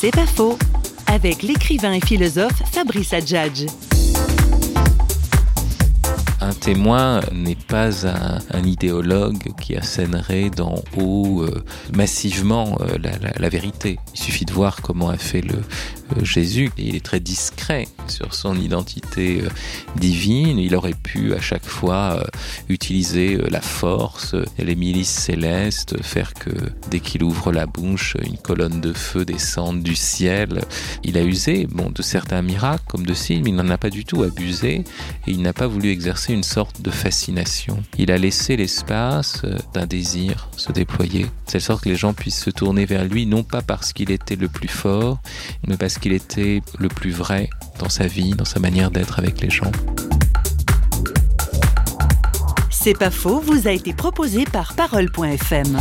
C'est pas faux, avec l'écrivain et philosophe Fabrice Adjadj. Un témoin n'est pas un, idéologue qui assènerait d'en haut euh, massivement euh, la, vérité. Il suffit de voir comment a fait le Jésus. Il est très discret sur son identité euh, divine. Il aurait pu à chaque fois euh, utiliser euh, la force les milices célestes, faire que dès qu'il ouvre la bouche, une colonne de feu descende du ciel. Il a usé bon, de certains miracles comme de signes, mais il n'en a pas du tout abusé et il n'a pas voulu exercer une sorte de fascination. Il a laissé l'espace d'un désir se déployer, de telle sorte que les gens puissent se tourner vers lui, non pas parce qu'il était le plus fort, mais parce qu'il était le plus vrai dans sa vie, dans sa manière d'être avec les gens. C'est pas faux, vous a été proposé par parole.fm.